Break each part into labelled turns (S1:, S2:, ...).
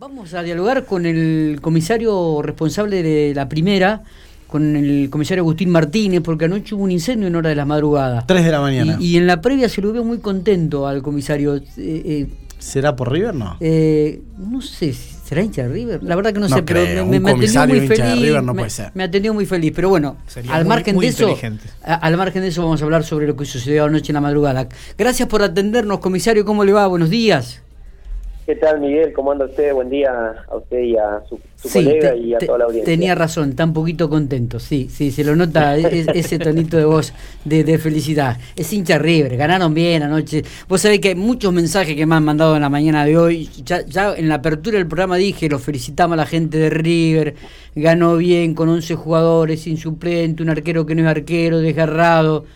S1: Vamos a dialogar con el comisario responsable de la primera, con el comisario Agustín Martínez, porque anoche hubo un incendio en hora de la madrugada.
S2: Tres de la mañana.
S1: Y, y en la previa se lo veo muy contento al comisario. Eh, eh,
S2: ¿Será por River? No.
S1: eh, no sé, ¿será hincha de River? La verdad que no,
S2: No
S1: sé, pero me,
S2: un
S1: me atendió
S2: comisario
S1: muy
S2: hincha de
S1: feliz.
S2: River no
S1: me,
S2: puede ser.
S1: me atendió muy feliz, pero bueno,
S3: Sería
S1: al
S3: muy-
S1: margen
S3: muy
S1: de eso, a- al margen de eso vamos a hablar sobre lo que sucedió anoche en la madrugada. Gracias por atendernos, comisario, ¿cómo le va? Buenos días.
S4: ¿Qué tal, Miguel? ¿Cómo anda usted? Buen día a usted y a su, su
S1: Sí,
S4: colega
S1: te-
S4: y a toda la audiencia.
S1: tenía razón, está un poquito contento, sí, sí, se lo nota e- ese tonito de voz de, de felicidad. Es hincha River, ganaron bien anoche. Vos sabés que hay muchos mensajes que me han mandado en la mañana de hoy. Ya, ya en la apertura del programa dije, los felicitamos a la gente de River, ganó bien con 11 jugadores, sin suplente, un arquero que no es arquero, desgarrado.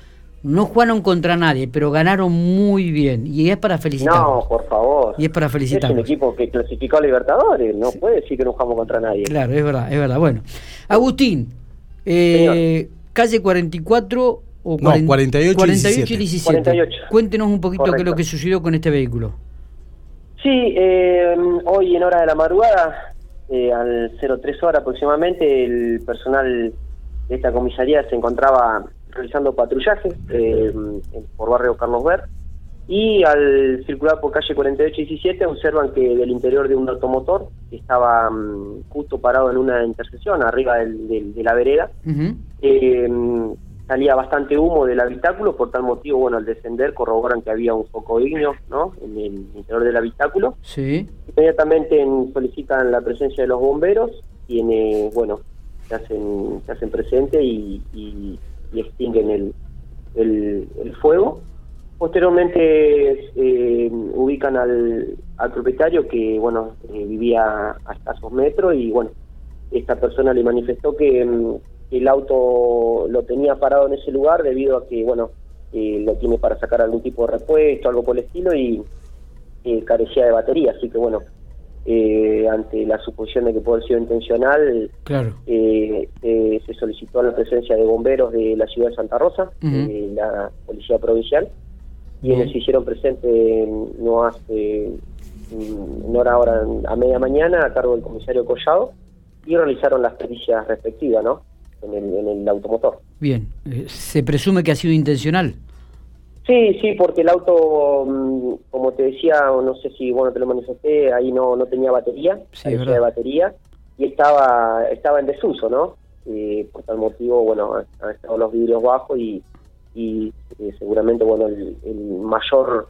S1: No jugaron contra nadie, pero ganaron muy bien. Y es para felicitarlos.
S4: No, por favor.
S1: Y es para
S4: Es un equipo que clasificó a Libertadores. No puede decir que no jugamos contra nadie.
S1: Claro, es verdad, es verdad. Bueno, Agustín, eh, calle 44 o
S2: No,
S1: 40
S2: 48 y
S1: 48 y 17.
S4: 48.
S1: Cuéntenos un poquito qué es lo que sucedió con este vehículo.
S4: Sí, eh, hoy en hora de la madrugada, eh, al 03 horas aproximadamente, el personal de esta comisaría se encontraba realizando patrullaje eh, por barrio Carlos Ver y al circular por calle 48 y 17 observan que del interior de un automotor que estaba mm, justo parado en una intersección arriba del- del- de la vereda eh, salía bastante humo del habitáculo, por tal motivo, bueno, al descender corroboran que había un foco ignio, ¿no? En el interior del habitáculo.
S1: Sí,
S4: Inmediatamente en- solicitan la presencia de los bomberos, quienes, bueno, se hacen, se hacen presente y, y- y extinguen el, el- el fuego. Posteriormente eh, ubican al, al propietario que, bueno, eh, vivía a escasos metros y, bueno, esta persona le manifestó que mm, el auto lo tenía parado en ese lugar debido a que, bueno, eh, lo tiene para sacar algún tipo de repuesto, algo por el estilo, y carecía de batería. Así que, bueno, eh, ante la suposición de que puede haber sido intencional,
S1: claro.
S4: eh, eh, se solicitó la presencia de bomberos de la ciudad de Santa Rosa, de la Policía Provincial, quienes se hicieron presentes no hace mm, una hora ahora a media mañana a cargo del comisario Collado y realizaron las pericias respectivas, ¿no? En el, en el automotor.
S1: Bien, Eh, se presume que ha sido intencional.
S4: Sí, sí, porque el auto, mm, como te decía, o no sé si bueno te lo manifesté, ahí no, no tenía batería,
S1: Sí,
S4: de batería y estaba estaba en desuso, ¿no? Eh, por tal motivo, bueno, han estado los vidrios bajos y, y eh, seguramente, bueno, el, el mayor,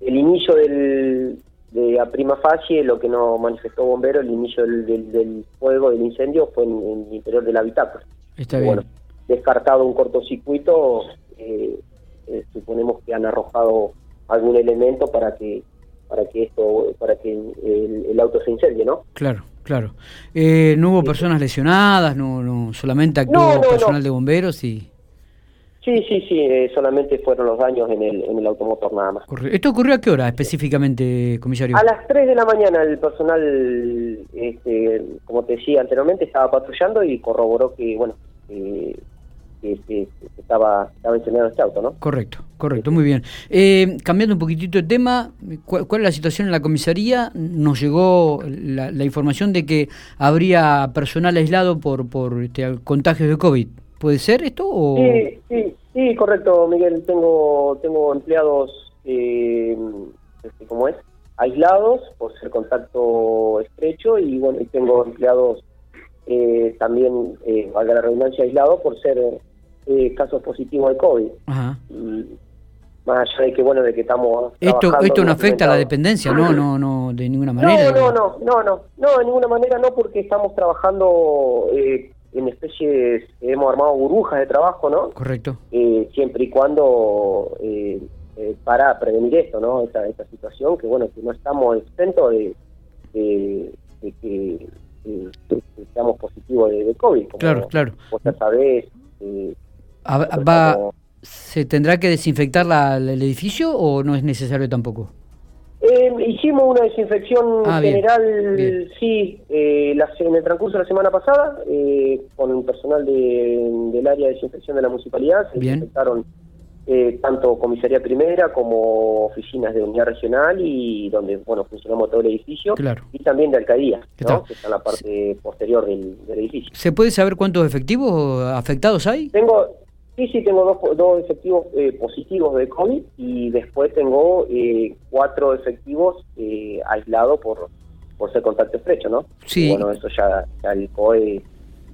S4: el inicio del de a prima facie, lo que nos manifestó bombero, el inicio del, del, del fuego, del incendio, fue en, en el interior del habitáculo.
S1: Está bien.
S4: Bueno, descartado un cortocircuito, eh, eh, suponemos que han arrojado algún elemento para que para que esto para que el, el auto se incendie, ¿no?
S1: Claro, claro. Eh, no hubo personas lesionadas, no, no, solamente actuó
S4: No, no,
S1: personal de bomberos y...
S4: Sí, sí, sí, eh, solamente fueron los daños en el, en el automotor nada más.
S1: ¿Esto ocurrió a qué hora específicamente, comisario?
S4: A las 3 de la mañana el personal, este, como te decía anteriormente, estaba patrullando y corroboró que, bueno, eh, que, que- que estaba, estaba incendiado este auto, ¿no?
S1: Correcto, correcto, muy bien. Eh, cambiando un poquitito de tema, ¿cuál, cuál es la situación en la comisaría? Nos llegó la, la información de que habría personal aislado por, por este, contagios de COVID. ¿Puede ser esto o...?
S4: Sí, sí, sí, correcto, Miguel. Tengo tengo empleados, eh, este, ¿cómo es? Aislados por ser contacto estrecho y bueno, y tengo empleados eh, también, eh, valga la redundancia, aislados por ser eh, casos positivos de COVID.
S1: Ajá.
S4: Y más allá de que, bueno, de que estamos
S1: Esto, esto no afecta a la dependencia, ¿no? No, no, de ninguna manera.
S4: No, no, no, no, no, no, de ninguna manera no, porque estamos trabajando eh, en especies, hemos armado burbujas de trabajo, ¿no?
S1: Correcto.
S4: eh, siempre y cuando eh, eh, para prevenir esto, ¿no? Esta, esta situación, que bueno, que no estamos exentos de, de, de que, eh, que seamos positivos de, de COVID. Como
S1: Claro, claro.
S4: Vos ya sabés.
S1: ¿Se tendrá que desinfectar la- el edificio o no es necesario tampoco?
S4: Eh, hicimos una desinfección
S1: Ah,
S4: general,
S1: bien.
S4: sí, eh, la- en el transcurso de la semana pasada, eh, con el personal de- del área de desinfección de la municipalidad, se
S1: Bien.
S4: desinfectaron eh, tanto comisaría primera como oficinas de unidad regional y donde bueno funcionamos todo el edificio
S1: Claro.
S4: y también de alcaldía, que está en la parte posterior del, del edificio.
S1: ¿Se puede saber cuántos efectivos afectados hay?
S4: Tengo, sí, sí, tengo dos, dos efectivos eh, positivos de COVID y después tengo eh, cuatro efectivos eh, aislados por, por ser contacto estrecho, ¿no?
S1: Sí.
S4: Y bueno, eso ya, ya el COE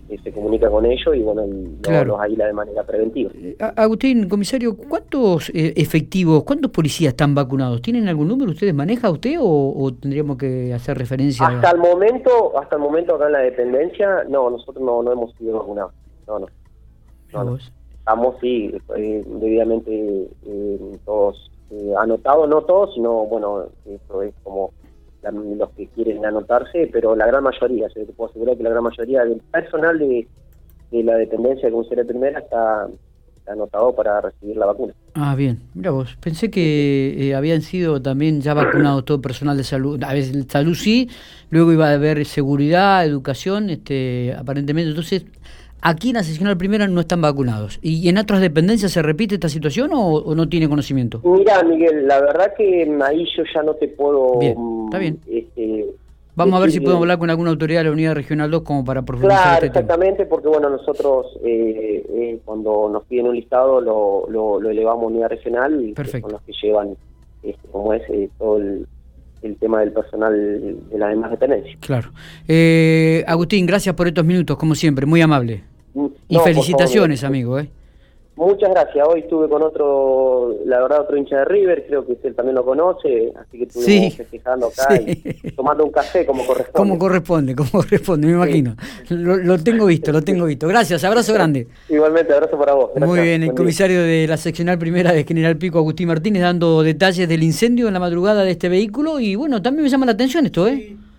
S4: eh, se comunica con ellos y bueno, y
S1: Claro.
S4: los aísla de manera preventiva.
S1: Eh, Agustín, comisario, ¿cuántos eh, efectivos, cuántos policías están vacunados? ¿Tienen algún número? ¿Ustedes maneja usted o, o tendríamos que hacer referencia
S4: Hasta el momento, hasta el momento acá en la dependencia, no, nosotros no, no hemos sido vacunados. No, no. no, no. Estamos, sí, eh, debidamente eh, todos eh, anotados, no todos, sino, bueno, esto es como los que quieren anotarse, pero la gran mayoría, se te puedo asegurar que la gran mayoría del personal de, de la dependencia de comisaría primera está, anotado para recibir la vacuna.
S1: Ah, bien, mira vos, pensé que habían sido también ya vacunados todo personal de salud, a veces salud sí, luego iba a haber seguridad, educación, este, aparentemente, entonces, aquí en la seccional primera no están vacunados. ¿Y en otras dependencias se repite esta situación o, o no tiene conocimiento?
S4: Mira, Miguel, la verdad que ahí yo ya no te puedo...
S1: Bien,
S4: mm,
S1: está bien.
S4: este,
S1: Vamos a ver si podemos hablar con alguna autoridad de la Unidad Regional 2 como para profundizar
S4: Claro,
S1: este tema.
S4: exactamente, porque bueno, nosotros eh, eh, cuando nos piden un listado lo, lo, lo elevamos a unidad regional y
S1: Perfecto.
S4: son los que llevan, este, como es, eh, todo el, el tema del personal de las demás dependencias.
S1: Claro. Eh, Agustín, gracias por estos minutos, como siempre, muy amable.
S4: Mm,
S1: Y felicitaciones,
S4: favor,
S1: amigo. ¿eh?
S4: Muchas gracias. Hoy estuve con otro, la verdad, otro hincha de River, creo que usted también lo conoce, así que estuvimos
S1: Sí,
S4: festejando acá
S1: sí.
S4: y tomando un café como corresponde.
S1: Como corresponde, como corresponde, me imagino. Lo, lo tengo visto, lo tengo visto. Gracias, abrazo grande.
S4: Igualmente, abrazo para vos.
S1: Muy bien, el
S4: Buen día.
S1: comisario de la seccional primera de General Pico, Agustín Martínez, dando detalles del incendio en la madrugada de este vehículo. Y bueno, también me llama la atención esto, ¿eh?